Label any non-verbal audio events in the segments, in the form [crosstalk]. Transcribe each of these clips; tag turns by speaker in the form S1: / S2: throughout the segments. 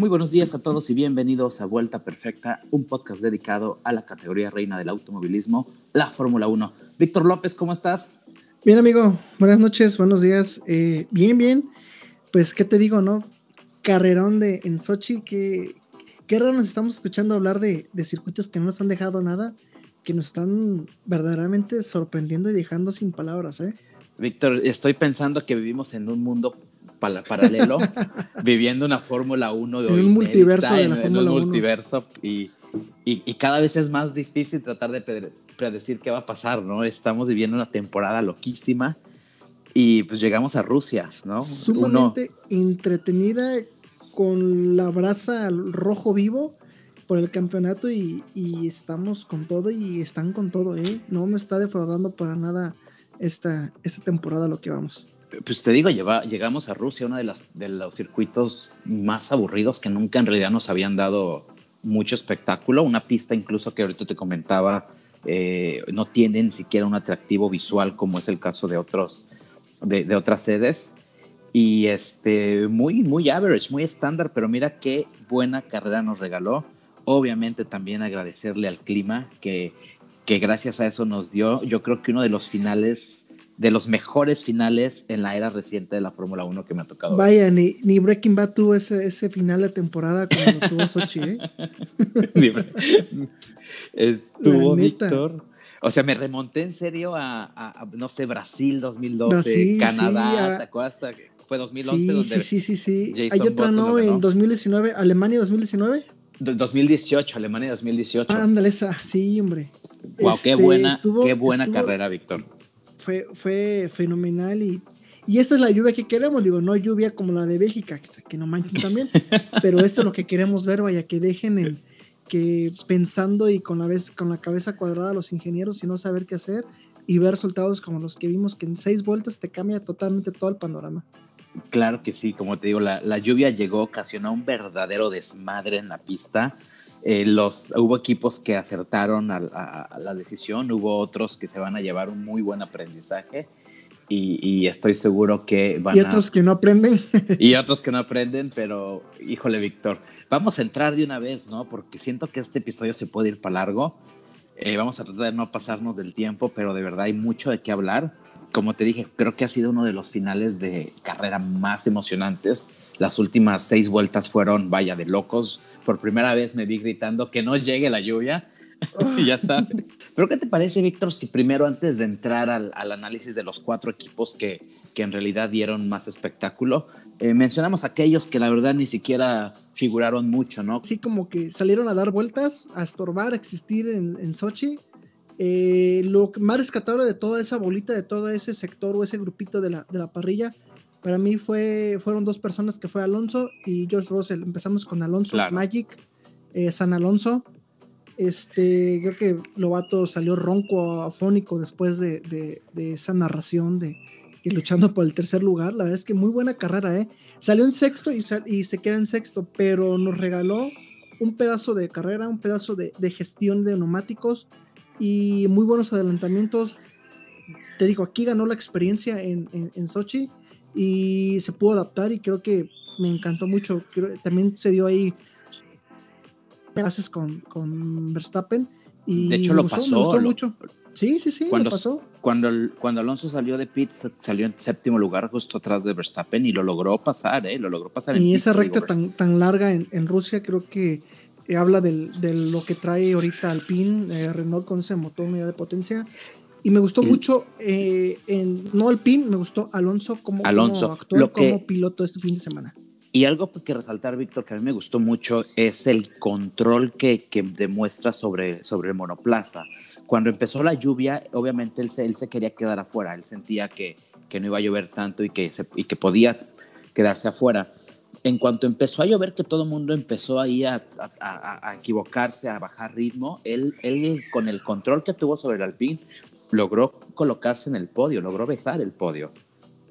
S1: Muy buenos días a todos y bienvenidos a Vuelta Perfecta, un podcast dedicado a la categoría reina del automovilismo, la Fórmula 1. Víctor López, ¿cómo estás?
S2: Bien, amigo. Buenas noches, buenos días. Eh, bien, bien. Pues, ¿qué te digo, no? Carrerón de en Sochi, que qué raro nos estamos escuchando hablar de, de circuitos que no nos han dejado nada, que nos están verdaderamente sorprendiendo y dejando sin palabras, ¿eh?
S1: Víctor, estoy pensando que vivimos en un mundo paralelo, [laughs] viviendo una Fórmula 1 de
S2: en un multiverso de
S1: en,
S2: la
S1: en un
S2: 1.
S1: multiverso y, y, y, cada vez es más difícil tratar de predecir qué va a pasar, ¿no? Estamos viviendo una temporada loquísima y pues llegamos a Rusia, ¿no?
S2: Sumamente Uno, entretenida con la brasa rojo vivo por el campeonato y, y, estamos con todo y están con todo, ¿eh? No me está defraudando para nada esta, esta temporada lo que vamos.
S1: Pues te digo, lleva, llegamos a Rusia, uno de, las, de los circuitos más aburridos que nunca en realidad nos habían dado mucho espectáculo. Una pista incluso que ahorita te comentaba, eh, no tiene ni siquiera un atractivo visual como es el caso de, otros, de, de otras sedes. Y este, muy, muy average, muy estándar, pero mira qué buena carrera nos regaló. Obviamente también agradecerle al clima que, que gracias a eso nos dio, yo creo que uno de los finales de los mejores finales en la era reciente de la Fórmula 1 que me ha tocado.
S2: Vaya, ni, ni Breaking Bad tuvo ese, ese final de temporada lo tuvo Sochi, ¿eh? [laughs]
S1: Estuvo Víctor. O sea, me remonté en serio a, a, a no sé, Brasil 2012, Brasil, Canadá, sí, a... ¿te acuerdas? Fue 2011
S2: sí,
S1: donde
S2: sí, sí, sí, sí. Hay otra, ¿no? En 2019, Alemania 2019.
S1: 2018, Alemania 2018.
S2: Ándale, esa, sí, hombre.
S1: Wow, este, qué buena, estuvo, qué buena estuvo, carrera, Víctor
S2: fue, fue fenomenal y, y esta es la lluvia que queremos, digo, no lluvia como la de Bélgica, que, que no manchen también, [laughs] pero esto es lo que queremos ver, vaya, que dejen el, que pensando y con la, vez, con la cabeza cuadrada los ingenieros y no saber qué hacer y ver resultados como los que vimos que en seis vueltas te cambia totalmente todo el panorama.
S1: Claro que sí, como te digo, la, la lluvia llegó, ocasionó un verdadero desmadre en la pista. Eh, los, hubo equipos que acertaron a, a, a, la decisión, hubo otros que se van a llevar un muy buen aprendizaje y, y estoy seguro que van
S2: Y otros
S1: a,
S2: que no aprenden. [laughs]
S1: y otros que no aprenden, pero híjole, Víctor, vamos a entrar de una vez, ¿no? Porque siento que este episodio se puede ir para largo. Eh, vamos a tratar de no pasarnos del tiempo, pero de verdad hay mucho de qué hablar. Como te dije, creo que ha sido uno de los finales de carrera más emocionantes. Las últimas seis vueltas fueron, vaya, de locos por primera vez me vi gritando que no llegue la lluvia. [laughs] ya sabes. Pero ¿qué te parece, Víctor, si primero antes de entrar al, al, análisis de los cuatro equipos que, que en realidad dieron más espectáculo, eh, mencionamos aquellos que la verdad ni siquiera figuraron mucho, ¿no?
S2: Sí, como que salieron a dar vueltas, a estorbar, a existir en, en Sochi. Eh, lo más rescatable de toda esa bolita, de todo ese sector o ese grupito de la, de la parrilla, para mí fue, fueron dos personas que fue Alonso y George Russell. Empezamos con Alonso, claro. Magic, eh, San Alonso. Este, creo que Lobato salió ronco, afónico después de, de, de, esa narración de que luchando por el tercer lugar. La verdad es que muy buena carrera, ¿eh? Salió en sexto y, sal, y se queda en sexto, pero nos regaló un pedazo de carrera, un pedazo de, de gestión de neumáticos y muy buenos adelantamientos. Te digo, aquí ganó la experiencia en, en, en Sochi y se pudo adaptar y creo que me encantó mucho. Creo, también se dio ahí pases con, con Verstappen y
S1: de hecho lo
S2: gustó,
S1: pasó
S2: me gustó
S1: lo,
S2: mucho. Sí, sí, sí,
S1: cuando,
S2: lo pasó.
S1: Cuando, cuando Alonso salió de pits, salió en séptimo lugar justo atrás de Verstappen y lo logró pasar, ¿eh? Lo logró pasar.
S2: Y esa recta tan, tan larga en, en, Rusia creo que habla del, de lo que trae ahorita Alpine, eh, Renault con ese motor unidad de potencia y me gustó mucho, eh, en, no Alpine, me gustó Alonso como,
S1: Alonso,
S2: como actor, lo que, como piloto este fin de semana.
S1: Y algo que resaltar, Víctor, que a mí me gustó mucho es el control que, que demuestra sobre, sobre el monoplaza. Cuando empezó la lluvia, obviamente él se, él se quería quedar afuera, él sentía que, que no iba a llover tanto y que, se, y que podía quedarse afuera. En cuanto empezó a llover, que todo el mundo empezó ahí a, a, a, a, equivocarse, a bajar ritmo, él, él con el control que tuvo sobre el Alpine, logró colocarse en el podio, logró besar el podio.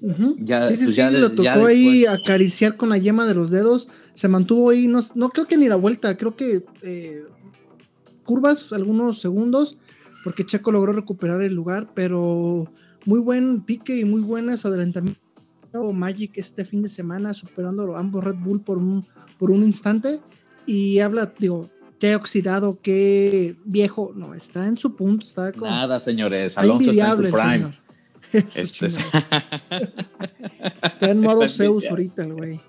S2: Uh -huh. ya, sí, sí, pues ya sí, lo tocó después... ahí acariciar con la yema de los dedos, se mantuvo ahí, no, no creo que ni la vuelta, creo que eh, curvas, algunos segundos, porque Checo logró recuperar el lugar, pero muy buen pique y muy buenas adelantamientos Magic este fin de semana, superando ambos Red Bull por un, por un instante. Y habla, digo, qué oxidado, qué viejo. No, está en su punto. Está
S1: Nada, señores. Alonso está en su prime. [laughs]
S2: Este [laughs] está en modo Zeus ahorita el güey.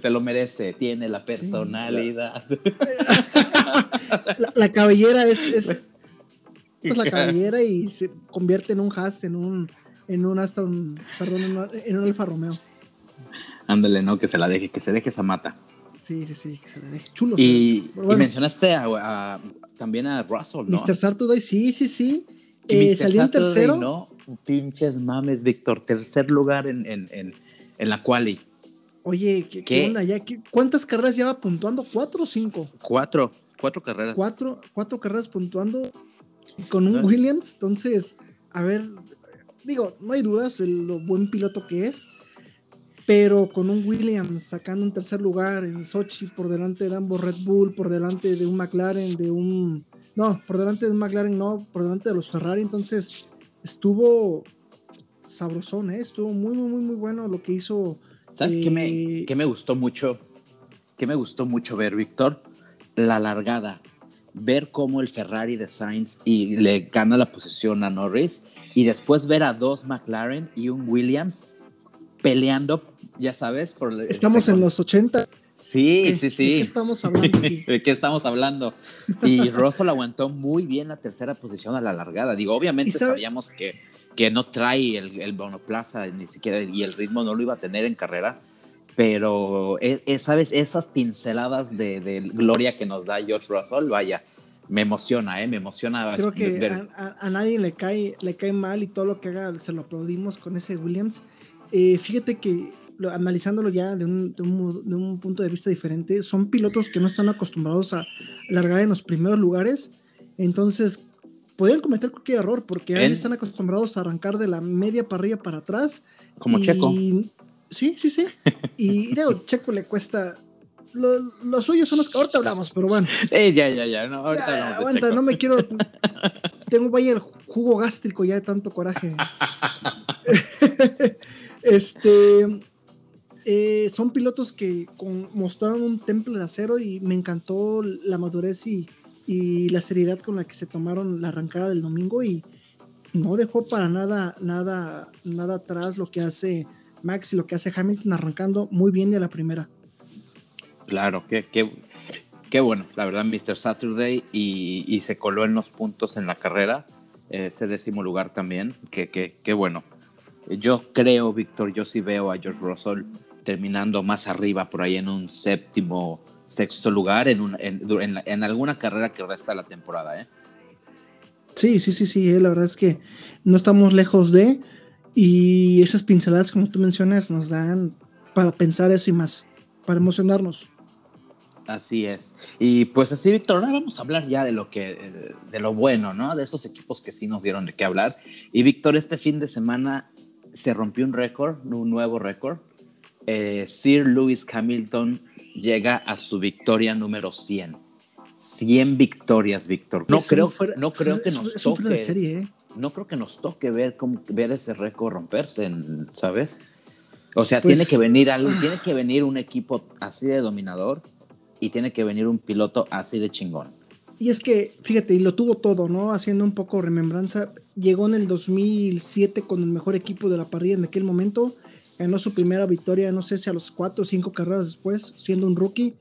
S1: Se lo merece, tiene la personalidad.
S2: la, cabellera es, es, [laughs] es, la cabellera y se convierte en un Haas, en un, en un hasta un, perdón, en un, Alfa Romeo.
S1: Ándale, no, que se la deje, que se deje esa mata.
S2: Sí, sí, sí, que se la deje. Chulo.
S1: Y, mencionaste también a Russell, ¿no?
S2: Mr. Saturday, sí, sí, sí. Eh, salió en tercero.
S1: No, pinches mames, Víctor. Tercer lugar en, en, en, en la quali.
S2: Oye, ¿qué, onda? ¿Ya, ¿Cuántas carreras lleva puntuando? ¿Cuatro o cinco?
S1: Cuatro, cuatro carreras.
S2: Cuatro, cuatro carreras puntuando con un Williams. Entonces, a ver, digo, no hay dudas de lo buen piloto que es. Pero con un Williams sacando un tercer lugar en Sochi por delante de ambos Red Bull, por delante de un McLaren, de un. No, por delante de un McLaren, no, por delante de los Ferrari. Entonces, estuvo sabrosón, ¿eh? Estuvo muy, muy, muy, muy bueno lo que hizo
S1: ¿Sabes qué, me, eh, qué me gustó mucho? ¿Qué me gustó mucho ver, Víctor? La largada. Ver cómo el Ferrari de Sainz y le gana la posición a Norris y después ver a dos McLaren y un Williams peleando, ya sabes, por
S2: Estamos en los 80.
S1: Sí, sí, sí.
S2: ¿De qué estamos hablando? [laughs]
S1: ¿De qué estamos hablando? Y Russell aguantó muy bien la tercera posición a la largada. Digo, obviamente sabíamos que que no trae el, el monoplaza ni siquiera y el ritmo no lo iba a tener en carrera. Pero, es, e, ¿sabes? Esas pinceladas de, de, gloria que nos da George Russell, vaya, me emociona, ¿eh? Me emociona.
S2: Creo que a, nadie le cae, le cae mal y todo lo que haga se lo aplaudimos con ese Williams. Eh, fíjate que analizándolo ya de un, de, un, de un, punto de vista diferente, son pilotos que no están acostumbrados a largar en los primeros lugares. Entonces, podrían cometer cualquier error porque ahí están acostumbrados a arrancar de la media parrilla para atrás.
S1: Como Checo.
S2: Sí, sí, sí. Y Checo le cuesta. Lo, suyo son los que ahorita hablamos, pero bueno. [laughs]
S1: Eh, ya, ya, ya. No, ahorita
S2: aguanta, no me quiero. [laughs] Tengo vaya el jugo gástrico ya de tanto coraje. [laughs] este. Eh, son pilotos que mostraron un temple de acero y me encantó la madurez y la seriedad con la que se tomaron la arrancada del domingo y no dejó para nada, nada, nada atrás lo que hace Max y lo que hace Hamilton arrancando muy bien de la primera.
S1: Claro, qué, qué, bueno, la verdad, Mr. Saturday y, se coló en los puntos en la carrera, ese décimo lugar también, que, qué bueno. Yo creo, Víctor, yo sí veo a George Russell terminando más arriba, por ahí en un séptimo sexto lugar en, en, alguna carrera que resta la temporada. ¿eh?
S2: Sí, sí, sí, sí, eh, la verdad es que no estamos lejos de, y esas pinceladas, como tú mencionas, nos dan para pensar eso y más, para emocionarnos.
S1: Así es. Y pues así, Víctor, ahora vamos a hablar ya de lo que, de lo bueno, ¿no? De esos equipos que sí nos dieron de qué hablar. Y Víctor, este fin de semana se rompió un récord, un nuevo récord. Eh, Sir Lewis Hamilton llega a su victoria número 100. 100 victorias, Víctor. No creo, no creo que nos toque. ¿eh? No creo que nos toque ver, ver ese récord romperse, ¿sabes? O sea, tiene que pues, venir algo, tiene que venir un equipo así de dominador y tiene que venir un piloto así de chingón.
S2: Y es que, fíjate, y lo tuvo todo, ¿no? Haciendo un poco remembranza, llegó en el 2007 con el mejor equipo de la parrilla en aquel momento ganó su primera victoria, no sé si a los cuatro o cinco carreras después, siendo un rookie.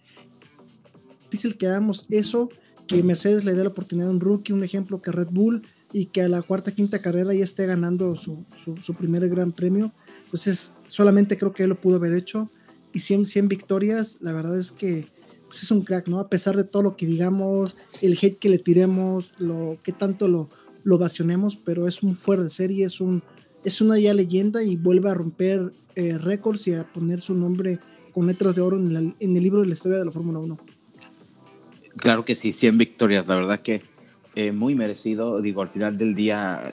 S2: Difícil que hagamos eso, que Mercedes le dé la oportunidad a un rookie, un ejemplo que Red Bull, y que a la cuarta, quinta carrera ya esté ganando su, su, primer gran premio. Pues solamente creo que él lo pudo haber hecho. Y 100, 100 victorias, la verdad es que pues es un crack, ¿no? A pesar de todo lo que digamos, el hate que le tiremos, lo que tanto lo, lo vacionemos, pero es un fuera de serie, es un, es una ya leyenda y vuelve a romper eh, récords y a poner su nombre con letras de oro en, el libro de la historia de la Fórmula 1.
S1: Claro que sí, 100 victorias, la verdad que eh, muy merecido. Digo, al final del día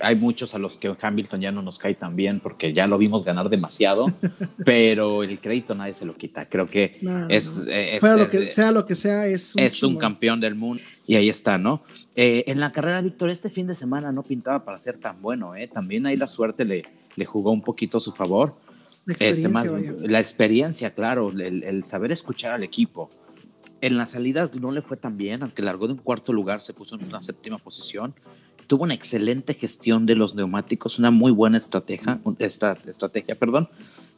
S1: hay muchos a los que Hamilton ya no nos cae tan bien porque ya lo vimos ganar demasiado, [laughs] pero el crédito nadie se lo quita. Creo que es,
S2: lo que, sea lo que sea, es
S1: un, es un campeón del mundo y ahí está, ¿no? Eh, en la carrera, Víctor, este fin de semana no pintaba para ser tan bueno. ¿eh? También ahí la suerte le, le jugó un poquito a su favor. La este, experiencia, este, la experiencia claro, el, el, saber escuchar al equipo. En la salida no le fue tan bien, aunque largó de un cuarto lugar, se puso en una séptima posición. Tuvo una excelente gestión de los neumáticos, una muy buena estrategia, esta, estrategia perdón.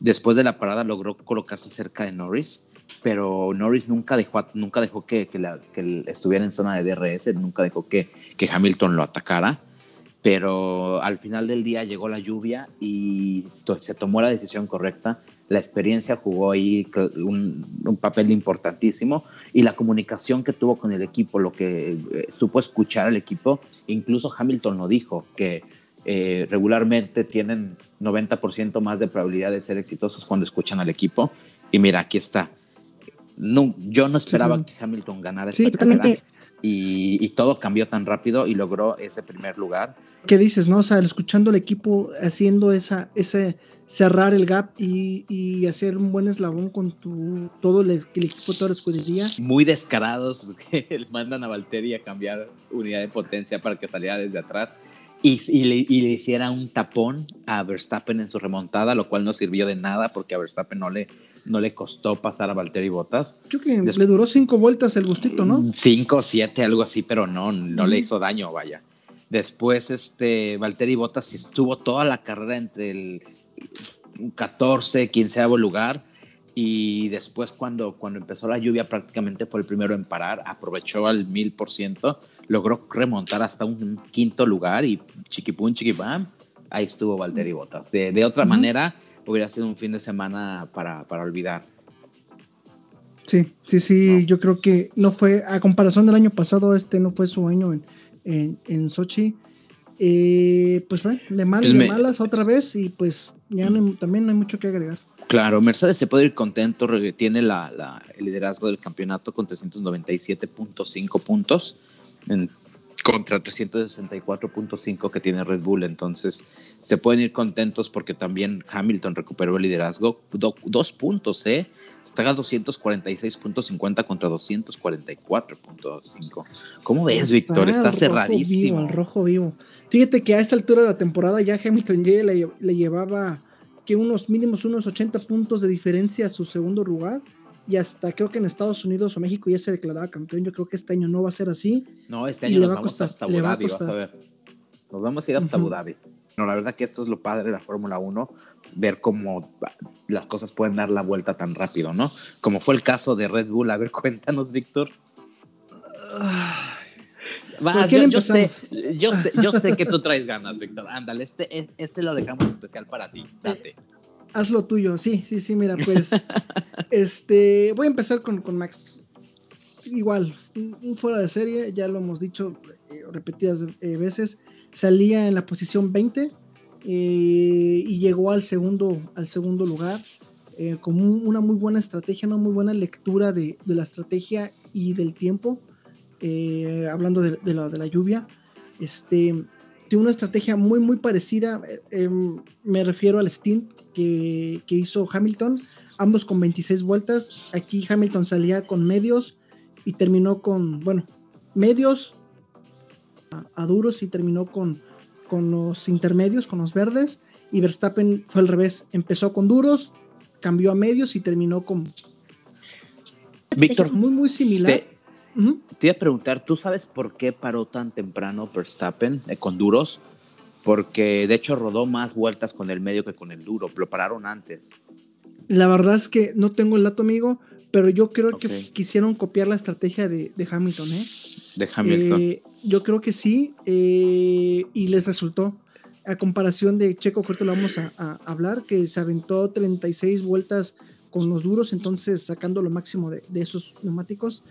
S1: Después de la parada logró colocarse cerca de Norris pero Norris nunca dejó, nunca dejó que, que, la, que estuviera en zona de DRS, nunca dejó que, que, Hamilton lo atacara, pero al final del día llegó la lluvia y se tomó la decisión correcta, la experiencia jugó ahí un, un papel importantísimo y la comunicación que tuvo con el equipo, lo que eh, supo escuchar al equipo, incluso Hamilton lo dijo, que eh, regularmente tienen 90% más de probabilidad de ser exitosos cuando escuchan al equipo. Y mira, aquí está no, yo no esperaba que Hamilton ganara esta carrera y, todo cambió tan rápido y logró ese primer lugar.
S2: ¿Qué dices, no? O sea, escuchando al equipo haciendo esa, ese cerrar el gap y, hacer un buen eslabón con tu, todo el, equipo, toda la escudería.
S1: Muy descarados [laughs] que mandan a Valtteri a cambiar unidad de potencia para que saliera desde atrás y, le, hiciera un tapón a Verstappen en su remontada, lo cual no sirvió de nada porque a Verstappen no le, no le costó pasar a Valtteri Bottas.
S2: Creo que le duró cinco vueltas el gustito, ¿no?
S1: Cinco, siete, algo así, pero no, no le hizo daño, vaya. Después, este, Valtteri Bottas estuvo toda la carrera entre el 14, 15 lugar y después cuando, cuando empezó la lluvia prácticamente fue el primero en parar, aprovechó al mil por ciento, logró remontar hasta un quinto lugar y chiquipum, chiquipam, ahí estuvo Valtteri Bottas. De, de otra manera hubiera sido un fin de semana para, para olvidar.
S2: Sí, sí, sí, yo creo que no fue, a comparación del año pasado, este no fue su año en, en, en Sochi. Eh, pues fue de malas, pues de malas otra vez y pues ya también no hay mucho que agregar.
S1: Claro, Mercedes se puede ir contento, tiene la, el liderazgo del campeonato con 397.5 puntos en, contra 364.5 que tiene Red Bull. Entonces se pueden ir contentos porque también Hamilton recuperó el liderazgo. dos puntos, ¿eh? Está a 246.50 contra 244.5. ¿Cómo ves, Víctor? Está cerradísimo.
S2: el rojo vivo. Fíjate que a esta altura de la temporada ya Hamilton ya le, le llevaba que unos mínimos unos 80 puntos de diferencia a su segundo lugar y hasta creo que en Estados Unidos o México ya se declaraba campeón. Yo creo que este año no va a ser así.
S1: No, este año nos vamos hasta Abu Dhabi, vas a ver. Nos vamos a ir hasta Abu Dhabi. No, la verdad que esto es lo padre de la Fórmula 1, pues, ver cómo las cosas pueden dar la vuelta tan rápido, ¿no? Como fue el caso de Red Bull. A ver, [laughs] cuéntanos, Víctor. Va, yo, yo, sé, yo, sé, yo sé que tú traes ganas, Víctor. Ándale, este, este lo dejamos especial para ti. Date
S2: haz lo tuyo. Sí, sí, sí, mira, pues. [laughs] este. Voy a empezar con, Max. Igual, un fuera de serie, ya lo hemos dicho eh, repetidas eh, veces. Salía en la posición 20 eh, y llegó al segundo, al segundo lugar. con una muy buena estrategia, una muy buena lectura de, la estrategia y del tiempo. Hablando de, la, de la lluvia. Este, tiene una estrategia muy, muy parecida. Em, me refiero al stint que, hizo Hamilton, ambos con 26 vueltas. Aquí Hamilton salía con medios y terminó con, bueno, medios a, duros y terminó con, con los intermedios, con los verdes. Y Verstappen fue al revés, empezó con duros, cambió a medios y terminó con...
S1: Víctor,
S2: muy, muy similar.
S1: Te, iba a preguntar, ¿tú sabes por qué paró tan temprano Verstappen eh, con duros? porque de hecho rodó más vueltas con el medio que con el duro, lo pararon antes.
S2: La verdad es que no tengo el dato, amigo, pero yo creo que quisieron copiar la estrategia de, Hamilton, ¿eh?
S1: De Hamilton.
S2: Eh, yo creo que sí, eh, y les resultó. A comparación de Checo, que lo vamos a, hablar, que se aventó 36 vueltas con los duros, entonces sacando lo máximo de, esos neumáticos.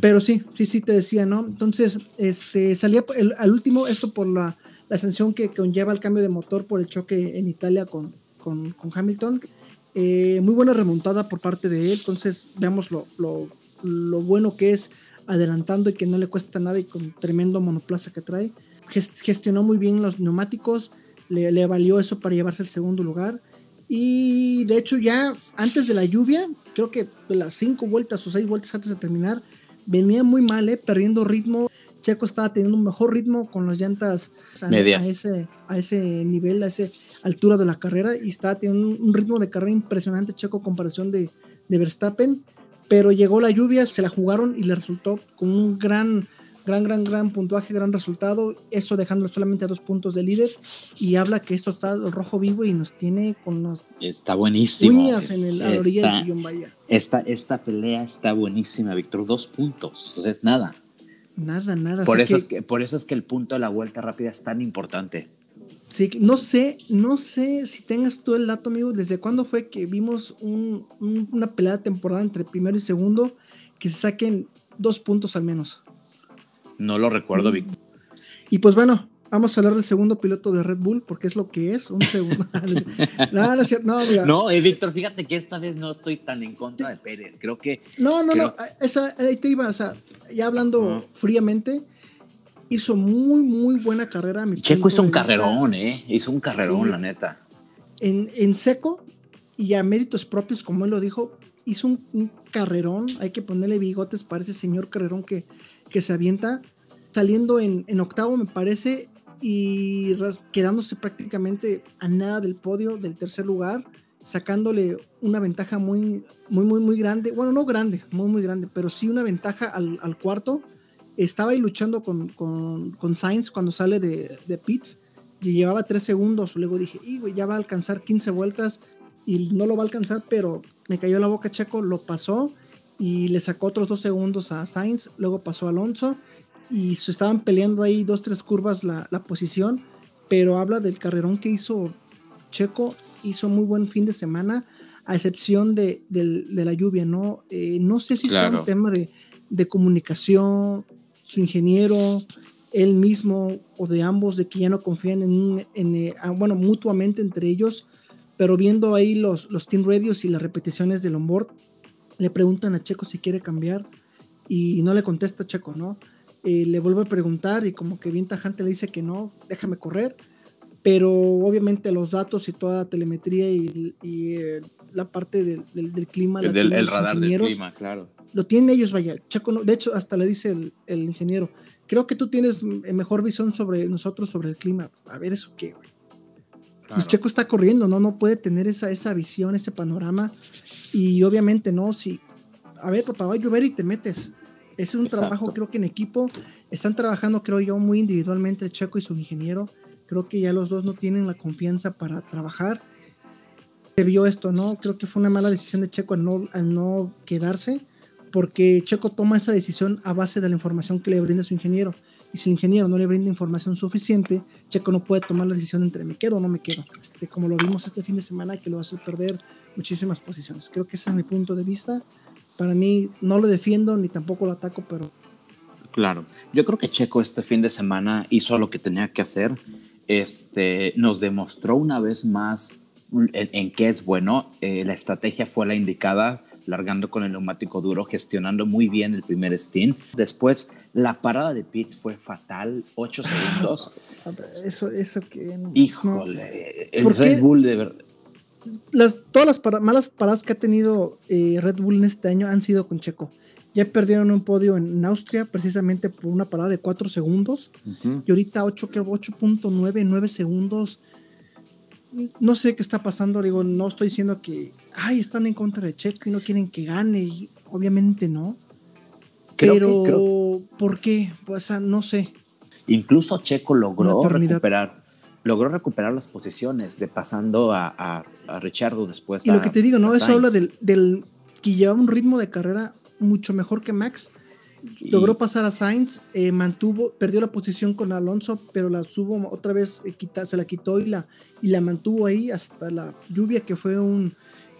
S2: Pero sí, sí, sí te decía, ¿no? Entonces, este, salía al último, esto por la la sanción que conlleva el cambio de motor por el choque en Italia con, con, Hamilton. Eh, muy buena remontada por parte de él, entonces veamos lo, lo, lo, bueno que es adelantando y que no le cuesta nada y con tremendo monoplaza que trae. Gestionó muy bien los neumáticos, le, le valió eso para llevarse el segundo lugar. Y de hecho ya antes de la lluvia, creo que las cinco vueltas o seis vueltas antes de terminar, venía muy mal, eh, perdiendo ritmo Checo estaba teniendo un mejor ritmo con las llantas a,
S1: Medias.
S2: a ese, a ese nivel, a esa altura de la carrera y estaba teniendo un, un ritmo de carrera impresionante Checo a comparación de, de Verstappen, pero llegó la lluvia, se la jugaron y le resultó con un gran, gran, gran, gran puntuaje, gran resultado, eso dejándolo solamente a dos puntos de líder y habla que esto está rojo vivo y nos tiene con las
S1: Está buenísimo.
S2: uñas en el, a la orilla del sillón, vaya.
S1: Esta, esta pelea está buenísima, Víctor. Dos puntos. Entonces, nada.
S2: Nada, nada. o
S1: Por
S2: sea
S1: eso,
S2: que-
S1: es que, por eso es que el punto de la vuelta rápida es tan importante.
S2: Sí, no sé, no sé si tengas tú el dato, amigo, desde cuándo fue que vimos un- un- una pelea de temporada entre primero y segundo que se saquen dos puntos al menos.
S1: No lo recuerdo,
S2: Mm.
S1: Víctor.
S2: Y pues bueno, vamos a hablar del segundo piloto de Red Bull, porque es lo que es, un segundo. [laughs] [laughs] no, no es cierto, no, mira.
S1: No, eh, Víctor, fíjate que esta vez no estoy tan en contra de Pérez. Creo que
S2: No, no, no, esa, ahí te iba, o sea, ya hablando fríamente, hizo muy, muy buena carrera. a mi
S1: Checo hizo un carrerón, ¿eh? Hizo un carrerón,
S2: Sí.
S1: la neta.
S2: en, en seco y a méritos propios, como él lo dijo, hizo un, un carrerón. Hay que ponerle bigotes para ese señor carrerón que, que se avienta, saliendo en, octavo, me parece, y quedándose prácticamente a nada del podio del tercer lugar, sacándole una ventaja muy, muy, muy, muy grande. Bueno, no grande, muy, muy grande, pero sí una ventaja al, cuarto. Estaba ahí luchando con, con, Sainz cuando sale de, de pits y llevaba 3 segundos. Luego dije, y ya va a alcanzar 15 vueltas y no lo va a alcanzar, pero me cayó la boca Checo, lo pasó y le sacó otros 2 segundos a Sainz. Luego pasó Alonso y se estaban peleando ahí dos, tres curvas la, la posición, pero habla del carrerón que hizo Checo. Hizo muy buen fin de semana, a excepción de, de la lluvia, ¿no? Eh, no sé si sea
S1: Claro.
S2: un tema de, de comunicación, su ingeniero, él mismo o de ambos, de que ya no confían en, un- en, eh, ah, bueno, mutuamente entre ellos, pero viendo ahí los, los team radios y las repeticiones del onboard, le preguntan a Checo si quiere cambiar y no le contesta Checo, ¿no? Eh, le vuelve a preguntar y como que bien tajante le dice que no, déjame correr, pero obviamente los datos y toda la telemetría y, y, eh, la parte del, del- del clima,
S1: El, del- el radar del clima, claro.
S2: lo tienen ellos, vaya. Checo no, de hecho, hasta le dice el, el ingeniero, creo que tú tienes mm, mejor visión sobre nosotros, sobre el clima. A ver, ¿eso qué, güey? Pues
S1: claro.
S2: Checo está corriendo, ¿no? No puede tener esa, esa visión, ese panorama. Y obviamente, ¿no? Si, a ver, papá, va a llover y te metes. Ese es un
S1: Exacto.
S2: trabajo, creo que en equipo. Están trabajando, creo yo, muy individualmente Checo y su ingeniero. Creo que ya los dos no tienen la confianza para trabajar. Se vio esto, ¿no? Creo que fue una mala decisión de Checo al no, al no quedarse, porque Checo toma esa decisión a base de la información que le brinda su ingeniero. Y si el ingeniero no le brinda información suficiente, Checo no puede tomar la decisión entre me quedo o no me quedo. Este, como lo vimos este fin de semana, que lo hace perder muchísimas posiciones. Creo que ese es mi punto de vista. Para mí, no lo defiendo ni tampoco lo ataco, pero
S1: Claro. Yo creo que Checo este fin de semana hizo lo que tenía que hacer. Este, nos demostró una vez más en, en qué es bueno. Eh, la estrategia fue la indicada, largando con el neumático duro, gestionando muy bien el primer stint. Después, la parada de pits fue fatal, 8 segundos. [laughs]
S2: eso, eso que. no-
S1: Híjole, el
S2: ¿Por
S1: Red? Bull de verdad.
S2: las, todas las para- malas paradas que ha tenido eh, Red Bull en este año han sido con Checo. Ya perdieron un podio en, en Austria precisamente por una parada de 4 segundos
S1: Ujú.
S2: y ahorita 8, creo 8.9, 9 segundos. No sé qué está pasando, digo, no estoy diciendo que, ay, están en contra de Checo y no quieren que gane, y obviamente no.
S1: Creo que-
S2: pero,
S1: creo-
S2: ¿por qué? O sea, no sé.
S1: Incluso Checo logró recuperar, logró recuperar las posiciones de pasando a, a, a Richardo después.
S2: Y
S1: a-
S2: lo que te digo, ¿no? Eso habla del, del que llevaba un ritmo de carrera mucho mejor que Max.
S1: Y-
S2: Logró pasar a Sainz, eh, mantuvo, perdió la posición con Alonso, pero la subo otra vez, eh, quita- se la quitó y la, y la mantuvo ahí hasta la lluvia, que fue un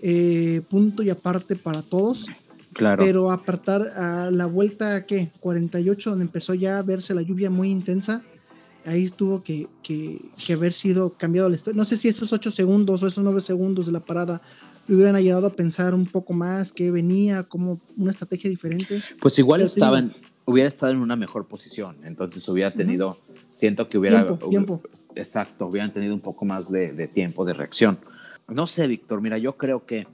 S2: eh, punto y aparte para todos.
S1: Claro.
S2: Pero apartar a la vuelta, ¿qué? 48, donde empezó ya a verse la lluvia muy intensa, ahí tuvo que, que, que haber sido cambiado el esto- No sé si esos 8 segundos o esos 9 segundos de la parada le hubieran ayudado a pensar un poco más qué venía, como una estrategia diferente.
S1: Pues igual
S2: Pero te
S1: estaba
S2: digo-
S1: en- hubiera estado en una mejor posición, entonces hubiera tenido, siento que hubiera,
S2: Tiempo, tiempo.
S1: exacto, hubieran tenido un poco más de, de tiempo de reacción. No sé, Víctor, mira, yo creo que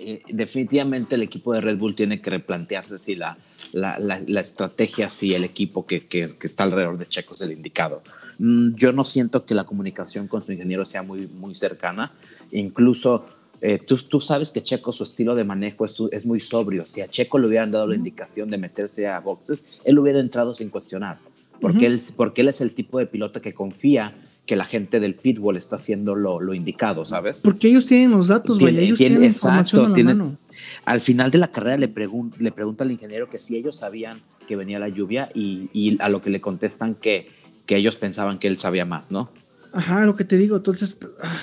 S1: eh, definitivamente el equipo de Red Bull tiene que replantearse si la, la, la, estrategia si el equipo que, que, está alrededor de Checo es el indicado. Mm, yo no siento que la comunicación con su ingeniero sea muy, muy cercana. Incluso eh, tú, tú, sabes que Checo, su estilo de manejo es, es, muy sobrio. Si a Checo le hubieran dado la indicación de meterse a boxes, él hubiera entrado sin cuestionar. Porque, él, porque él es el tipo de piloto que confía que la gente del pitbull está haciendo lo, lo indicado, ¿sabes?
S2: Porque ellos tienen los datos, vaya, ellos tienen, información a la mano.
S1: Al final de la carrera le, le pregunta al ingeniero que si ellos sabían que venía la lluvia y, y, a lo que le contestan que, que ellos pensaban que él sabía más, ¿no?
S2: Ajá, lo que te digo, entonces...
S1: Ah.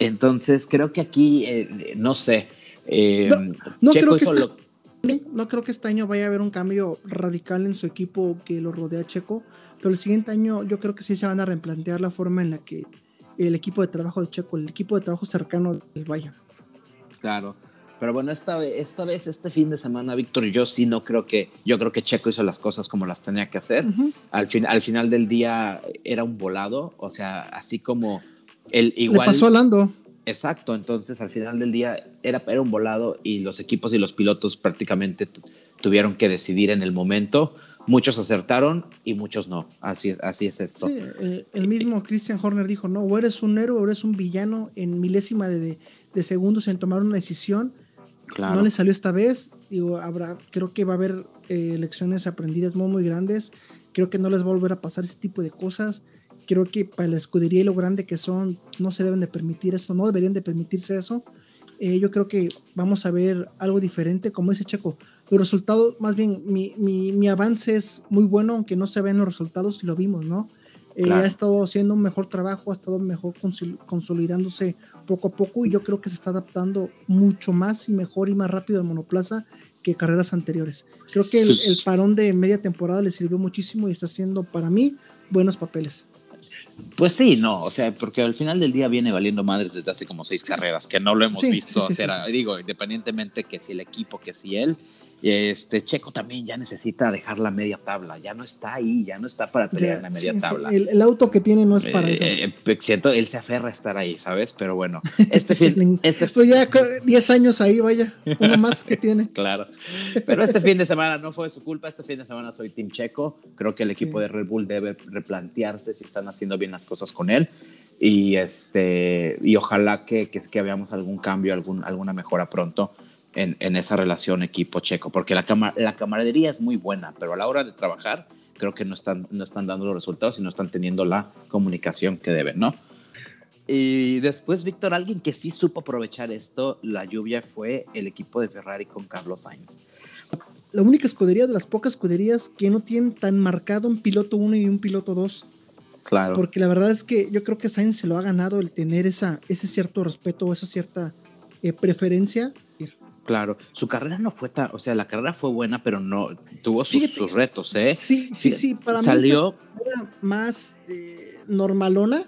S1: Entonces creo que aquí, eh, no sé.
S2: Eh, no, creo que este, no creo que este año vaya a haber un cambio radical en su equipo que lo rodea Checo, pero el siguiente año yo creo que sí se van a replantear la forma en la que el equipo de trabajo de Checo, el equipo de trabajo cercano del vaya.
S1: Claro. Pero bueno, esta vez, esta vez, este fin de semana, Víctor, yo sí no creo que, yo creo que Checo hizo las cosas como las tenía que hacer. al, fin, al final del día era un volado, o sea, así como el igual.
S2: Le pasó hablando.
S1: Exacto, entonces al final del día era, era un volado y los equipos y los pilotos prácticamente tuvieron que decidir en el momento. Muchos acertaron y muchos no. Así es, así es esto. Sí,
S2: eh, el mismo Christian Horner dijo, no, o eres un héroe o eres un villano en milésima de, de segundos en tomar una decisión no le salió esta vez. Digo, habrá, creo que va a haber eh, lecciones aprendidas muy, muy grandes. Creo que no les va a volver a pasar ese tipo de cosas. Creo que para la escudería y lo grande que son, no se deben de permitir eso, no deberían de permitirse eso. Eh, yo creo que vamos a ver algo diferente, como ese Checo. Los resultados, más bien, mi, mi, mi avance es muy bueno, aunque no se ven los resultados, lo vimos, ¿no? Eh, ha estado haciendo un mejor trabajo, ha estado mejor consolidándose poco a poco y yo creo que se está adaptando mucho más y mejor y más rápido al monoplaza que carreras anteriores. Creo que el, el parón de media temporada le sirvió muchísimo y está haciendo para mí buenos papeles.
S1: Pues sí, no, o sea, porque al final del día viene valiendo madres desde hace como seis carreras, que no lo hemos visto hacer, digo, independientemente que si el equipo, que si él, este Checo también ya necesita dejar la media tabla, ya no está ahí, ya no está para pelear en la media tabla.
S2: El, auto que tiene no es para eso.
S1: Eh, eh, siento, él se aferra a estar ahí, ¿sabes? Pero bueno, [laughs] este fin, este
S2: pues ya 10 años ahí, vaya, uno más que tiene. [laughs]
S1: claro. Pero este fin de semana no fue su culpa, este fin de semana soy Team Checo, creo que el equipo de Red Bull debe replantearse si están haciendo bien las cosas con él y este y ojalá que, que, que veamos algún cambio, algún, alguna mejora pronto en, en, esa relación equipo-checo, porque la, la camaradería es muy buena, pero a la hora de trabajar creo que no están, no están dando los resultados y no están teniendo la comunicación que deben, ¿no? Y después, Víctor, alguien que sí supo aprovechar esto, la lluvia, fue el equipo de Ferrari con Carlos Sainz.
S2: La única escudería de las pocas escuderías que no tienen tan marcado un piloto 1 y un piloto 2.
S1: Claro.
S2: Porque la verdad es que yo creo que Sainz se lo ha ganado el tener esa, ese cierto respeto o esa cierta eh, preferencia
S1: Claro, su carrera no fue tan, o sea, la carrera fue buena, pero no tuvo sus, retos, ¿eh?
S2: Sí, sí, sí, para salió... mí era más eh, normalona,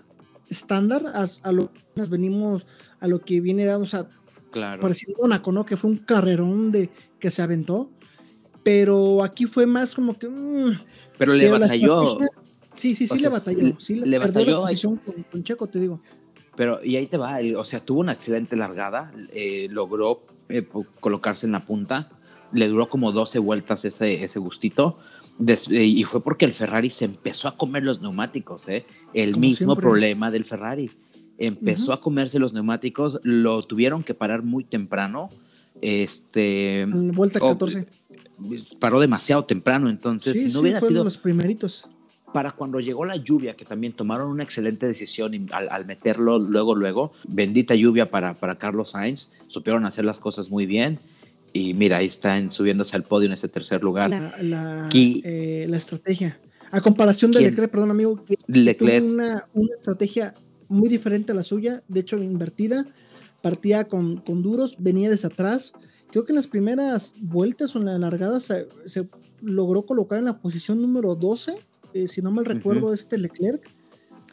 S2: estándar, a, lo que nos venimos, a lo que viene dado, o sea,
S1: claro.
S2: parecido a Monaco, ¿no? Que fue un carrerón de que se aventó, pero aquí fue más como que... Mm,
S1: pero le batalló.
S2: Sí, sí, sí, le batalló. Sí, le, batalló. con Checo, te digo.
S1: Pero, y ahí te va, o sea, tuvo una excelente largada, eh, logró eh, colocarse en la punta, le duró como 12 vueltas ese, ese gustito, y fue porque el Ferrari se empezó a comer los neumáticos, ¿eh? el mismo problema del Ferrari. Empezó a comerse los neumáticos, lo tuvieron que parar muy temprano. Este,
S2: vuelta 14.
S1: paró demasiado temprano, entonces
S2: sí,
S1: no hubiera sido
S2: los primeritos
S1: para cuando llegó la lluvia, que también tomaron una excelente decisión al, meterlo luego, luego, bendita lluvia para, para Carlos Sainz, supieron hacer las cosas muy bien. Y mira, ahí están subiéndose al podio en ese tercer lugar.
S2: La, eh, estrategia. A comparación de Leclerc, perdón amigo,
S1: Leclerc.
S2: Una, una, estrategia muy diferente a la suya, de hecho invertida, partía con, con duros, venía desde atrás. Creo que en las primeras vueltas o en la largada se, se logró colocar en la posición número 12 eh, si no mal recuerdo, este Leclerc.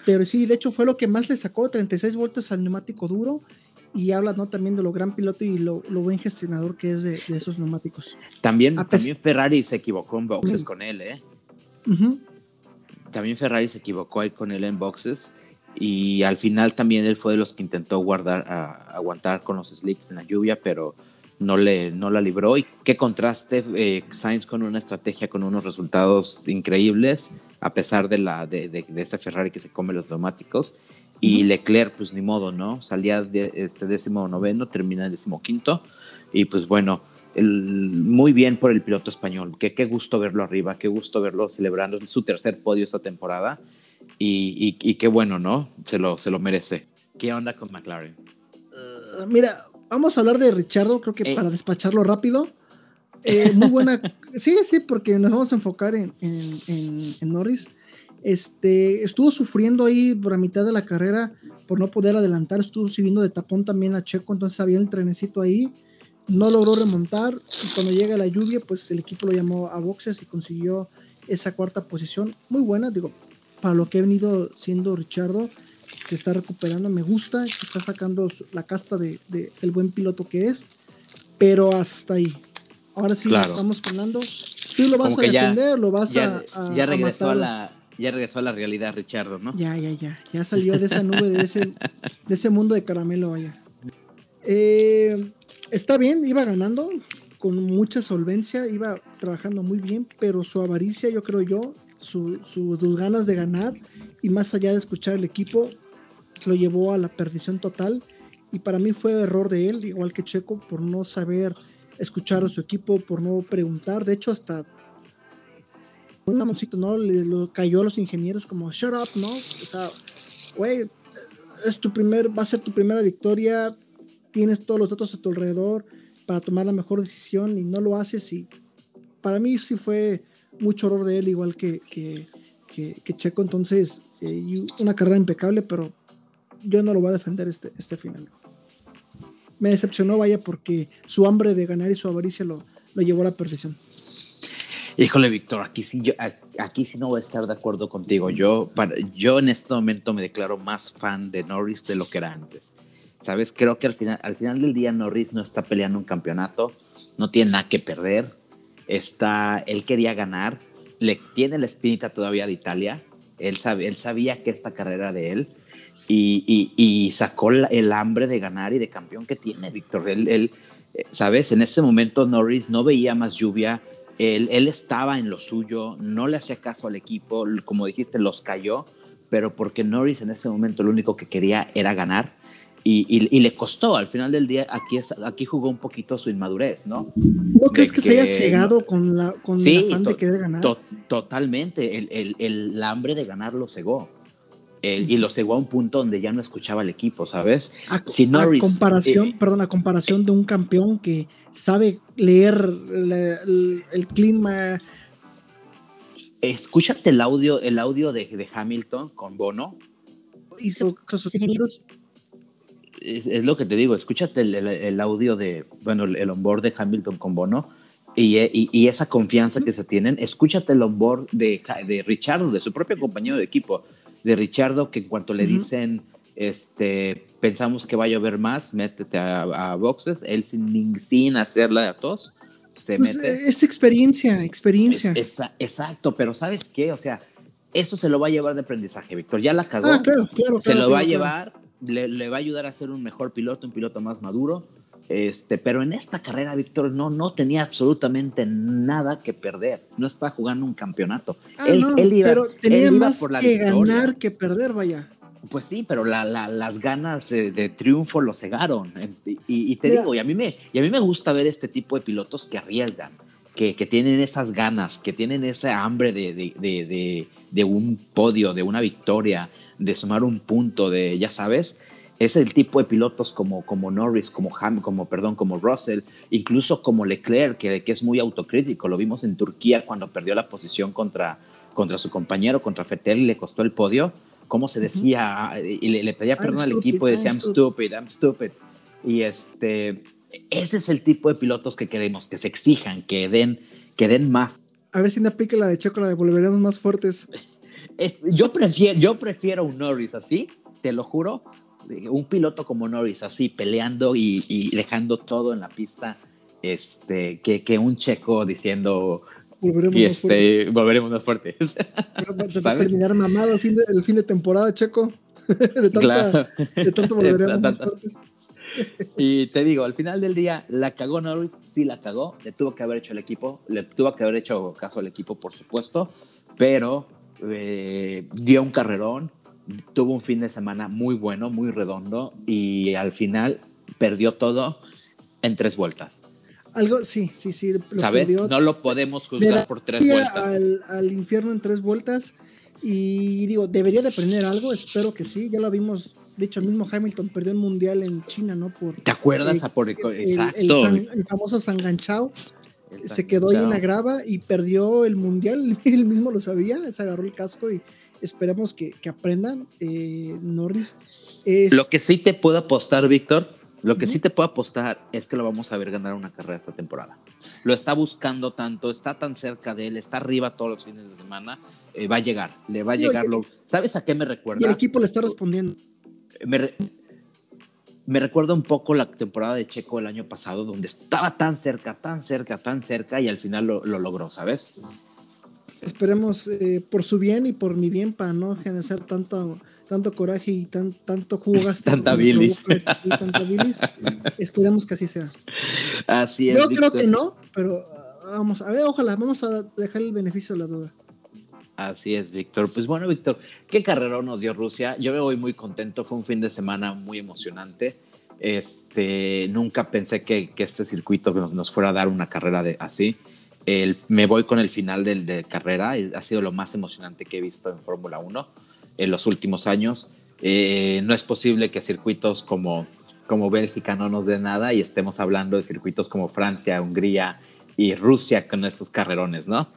S2: Pero sí, de hecho fue lo que más le sacó, 36 vueltas al neumático duro. Y habla ¿no? también de lo gran piloto y lo, buen gestionador que es de, esos neumáticos.
S1: También, también Ferrari se equivocó en boxes con él, ¿eh? También Ferrari se equivocó ahí con él en boxes. Y al final también él fue de los que intentó guardar, aguantar con los slicks en la lluvia, pero no, le, no la libró. Y qué contraste eh, Sainz con una estrategia, con unos resultados increíbles, a pesar de, la, de, de, ese Ferrari que se come los neumáticos. Y Leclerc, pues ni modo, ¿no? Salía de este décimo noveno, termina el décimo quinto. Y pues bueno, muy bien por el piloto español. Qué, qué gusto verlo arriba, qué gusto verlo celebrando su tercer podio esta temporada. Y, y, qué bueno, ¿no? Se lo, se lo merece. ¿Qué onda con McLaren?
S2: Uh, mira, vamos a hablar de Richardo, creo que eh. para despacharlo rápido. Eh, muy [laughs] buena. sí, sí, porque nos vamos a enfocar en, en, en, Norris. Este, estuvo sufriendo ahí por la mitad de la carrera por no poder adelantar, estuvo sirviendo de tapón también a Checo, entonces había el trenecito ahí no logró remontar y cuando llega la lluvia, pues el equipo lo llamó a boxes y consiguió esa cuarta posición muy buena, digo, para lo que ha venido siendo Richardo, se está recuperando, me gusta, se está sacando la casta de, el buen piloto que es, pero hasta ahí. Ahora sí, estamos hablando. ¿Tú lo vas a defender? ¿Lo vas a,
S1: Ya regresó a, la ya regresó a la realidad, Richardo, ¿no?
S2: Ya, ya, ya. Ya salió de esa nube, de ese, de ese mundo de caramelo, vaya. Eh, está bien, iba ganando con mucha solvencia, iba trabajando muy bien, pero su avaricia, yo creo yo, sus ganas de ganar y más allá de escuchar el equipo, lo llevó a la perdición total. Y para mí fue error de él, igual que Checo, por no saber escuchar a su equipo, por no preguntar. De hecho, hasta un ¿no? Le cayó a los ingenieros como, shut up, ¿no? O sea, güey, es tu primer, va a ser tu primera victoria, tienes todos los datos a tu alrededor para tomar la mejor decisión y no lo haces y para mí sí fue mucho horror de él, igual que, que, Checo, entonces eh, una carrera impecable, pero yo no lo voy a defender este, este final. Me decepcionó, vaya, porque su hambre de ganar y su avaricia lo, lo llevó a la perdición.
S1: Híjole, Víctor, aquí sí, yo, aquí sí no voy a estar de acuerdo contigo. Yo, para, yo en este momento me declaro más fan de Norris de lo que era antes. ¿sabes? Creo que al final, al final del día Norris no está peleando un campeonato, no tiene nada que perder, está, él quería ganar, le tiene la espinita todavía de Italia, él, sabe, él sabía que esta carrera de él y, y, sacó el hambre de ganar y de campeón que tiene Víctor. Él, él, eh, ¿sabes? En ese momento Norris no veía más lluvia, él, él estaba en lo suyo, no le hacía caso al equipo, como dijiste, los cayó, pero porque Norris en ese momento lo único que quería era ganar y, le costó, al final del día, aquí, es, aquí jugó un poquito su inmadurez, ¿no?
S2: ¿No crees que, se haya cegado con la con
S1: sí,
S2: de querer ganar?
S1: totalmente, el, el, el, hambre de ganar lo cegó. Y lo cegó a un punto donde ya no escuchaba al equipo, ¿sabes?
S2: A, si Norris, comparación, eh, perdón, a comparación de un campeón que sabe leer el, clima.
S1: Escúchate el audio, el audio de, de Hamilton con Bono.
S2: Hizo sus ingenieros
S1: es, lo que te digo, escúchate el, audio de, bueno, el onboard de Hamilton con Bono y, y, esa confianza que se tienen, escúchate el onboard de, de Richardo, de su propio compañero de equipo, de Richardo, que en cuanto le dicen, este, pensamos que va a llover más, métete a, boxes, él sin, sin hacerla a todos, se pues, mete.
S2: Es experiencia, experiencia.
S1: exacto, pero ¿sabes qué? O sea, eso se lo va a llevar de aprendizaje, Víctor. Ya la cagó.
S2: Ah, claro, claro,
S1: se lo va a llevar le, va a ayudar a ser un mejor piloto, un piloto más maduro. Este, pero en esta carrera, Víctor, no, no tenía absolutamente nada que perder. No estaba jugando un campeoto.
S2: Ah, él, iba, pero tenía más por la que ganar que perder, vaya.
S1: Pues sí, pero las ganas de, triunfo lo cegaron. Y, te digo, y a, mí me, y a mí me gusta ver este tipo de pilotos que arriesgan, que, que tienen esas ganas, que tienen esa hambre de, de, de un podio, de una victoria, de sumar un punto, de, ya sabes, es el tipo de pilotos como, como Norris, como Ham, como, perdón, como Russell, incluso como Leclerc, que, que es muy autocrítico. Lo vimos en Turquía cuando perdió la posición contra, contra su compañero, contra Fettel y le costó el podio. Cómo se decía, y le, pedía perdón al equipo y decía, I'm stupid, I'm stupid. Y este, ese es el tipo de pilotos que queremos, que se exijan, que den, que den más.
S2: A ver si no aplica la de Checo, la de volveremos más fuertes. [laughs]
S1: yo, prefiero, yo prefiero un Norris así, te lo juro, un piloto como Norris así, peleando y, dejando todo en la pista, este, que, que un checo diciendo...
S2: Volveremos,
S1: y este, más volveremos más fuertes.
S2: Va a [laughs] terminar mamado el fin de, el fin de temporada, Checo. [laughs] de, tanta, de tanto volveremos más fuertes.
S1: y te digo, al final del día, la cagó Norris, sí la cagó, le tuvo que haber hecho el equipo, le tuvo que haber hecho caso al equipo, por supuesto, pero eh, dio un carrerón, tuvo un fin de semana muy bueno, muy redondo, y al final perdió todo en tres vueltas.
S2: Algo, sí, sí, sí.
S1: ¿Sabes? no lo podemos juzgar por tres vueltas.
S2: Al, al infierno en tres vueltas y digo, debería de aprender algo, espero que sí. Ya lo vimos, de hecho, el mismo Hamilton perdió el mundial en China, ¿no? Por,
S1: ¿Te acuerdas? por, el, exacto.
S2: El, famoso Sanganchao. Se quedó ahí en la grava y perdió el mundial. [laughs] Él mismo lo sabía, se agarró el casco y esperamos que, que aprendan. Eh, Norris.
S1: Lo que sí te puedo apostar, Víctor, lo que sí te puedo apostar es que lo vamos a ver ganar una carrera esta temporada. Lo está buscando tanto, está tan cerca de él, está arriba todos los fines de semana, eh, va a llegar, le va a llegar. Lo, ¿Sabes a qué me recuerda?
S2: Y el equipo le está respondiendo.
S1: Me, me recuerda un poco la temporada de Checo el año pasado, donde estaba tan cerca, tan cerca, tan cerca y al final lo, logró, ¿sabes?
S2: Esperemos eh, por su bien y por mi bien para no generar tanto tanto coraje y tan, tanto jugo [laughs]
S1: tanta bilis.
S2: tanta bilis. Esperemos que así sea.
S1: Así es.
S2: Yo creo que no, pero ah, vamos a ver, ojalá, vamos a dejar el beneficio de la duda.
S1: Así es, Víctor. Pues bueno, Víctor, qué carrera nos dio Rusia. Yo me voy muy contento, fue un fin de semana muy emocionante. Este, nunca pensé que, que este circuito nos, nos, fuera a dar una carrera de, así. El, me voy con el final de, de carrera, ha sido lo más emocionante que he visto en Fórmula 1 en los últimos años. Eh, no es posible que circuitos como, como Bélgica no nos den nada y estemos hablando de circuitos como Francia, Hungría y Rusia con estos carrerones, ¿no?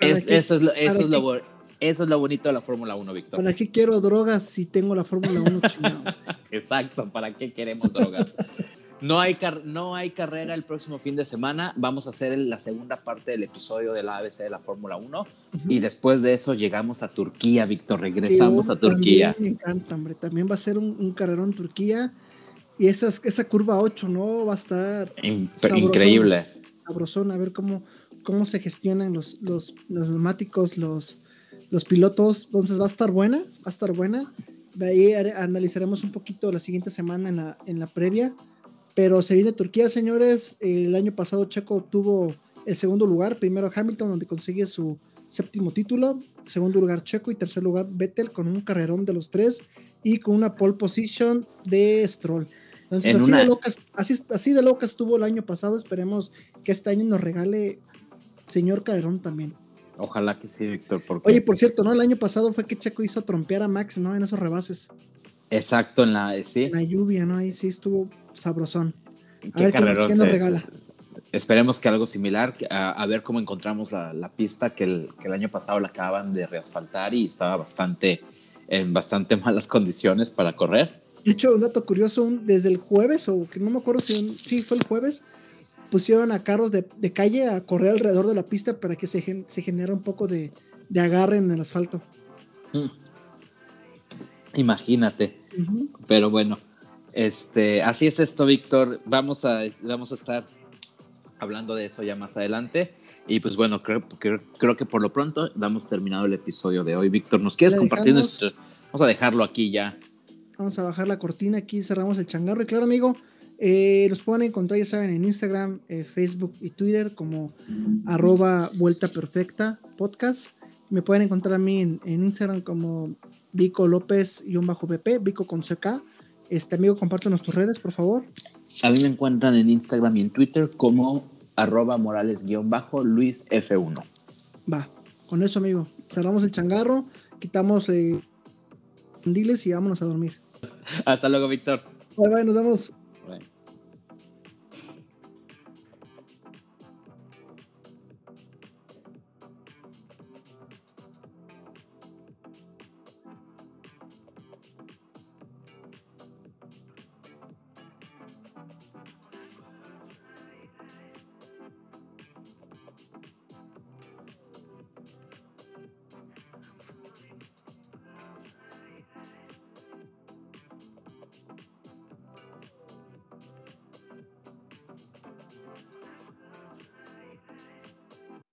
S1: eso, es lo, eso, es lo, eso es lo bonito de la Fórmula 1, Víctor.
S2: ¿Para qué quiero drogas si tengo la Fórmula 1 [laughs]
S1: Exacto, ¿para qué queremos drogas? No hay, no hay carrera el próximo fin de semana. Vamos a hacer la segunda parte del episodio de la ABC de la Fórmula 1. Y después de eso llegamos a Turquía, Víctor. Regresamos a Turquía.
S2: Me encanta, hombre. También va a ser un, carrerón Turquía. Y esa, esa curva 8, ¿no? Va a estar
S1: increíble.
S2: Sabrosón, a ver cómo, cómo se gestionan los, los, los neumáticos, los, los pilotos. Entonces va a estar buena, va a estar buena. De ahí analizaremos un poquito la siguiente semana en la, en la previa pero se viene Turquía, señores. El año pasado Checo obtuvo el segundo lugar. Primero Hamilton, donde consigue su séptimo título. Segundo lugar Checo y tercer lugar Vettel con un carrerón de los tres y con una pole position de Stroll. Entonces, así, de locas, así, de locas estuvo el año pasado. Esperemos que este año nos regale señor carrerón también.
S1: Ojalá que sí, Víctor.
S2: Oye, por cierto, ¿no? El año pasado fue que Checo hizo trompear a Max, ¿no? En esos rebases.
S1: Exacto, en la, sí.
S2: la lluvia, ¿no? Ahí sí estuvo sabrosón. A ver qué, nos regala.
S1: Esperemos que algo similar, a, ver cómo encontramos la, pista que el, que el, año pasado la acaban de reasfaltar y estaba bastante en bastante [laughs] malas condiciones para correr.
S2: De hecho, un dato curioso, desde el jueves, o que no me acuerdo si sí fue el jueves, pusieron a carros de, de, calle a correr alrededor de la pista para que se, se genere un poco de, de agarre en el asfalto.
S1: Mm. Imagínate. Pero bueno, este, así es esto, Víctor. Vamos a, vamos a estar hablando de eso ya más adelante. Y pues bueno, creo, creo, que por lo pronto damos terminado el episodio de hoy. Víctor, ¿nos quieres compartir nuestro... Vamos a dejarlo aquí ya.
S2: Vamos a bajar la cortina, aquí cerramos el changarro. Y claro, amigo, eh, los pueden encontrar, ya saben, en Instagram, eh, Facebook y Twitter como arroba vuelta perfecta podcast. Me pueden encontrar a mí en, Instagram como Vico López-BP, Vico con CK. Este amigo, compártenos tus redes, por favor.
S1: A mí me encuentran en Instagram y en Twitter como arroba morales-luis F1.
S2: Va, con eso, amigo. Cerramos el changarro, quitamos eh, y vámonos a dormir.
S1: Hasta luego, Víctor.
S2: Bye, bye, nos vemos.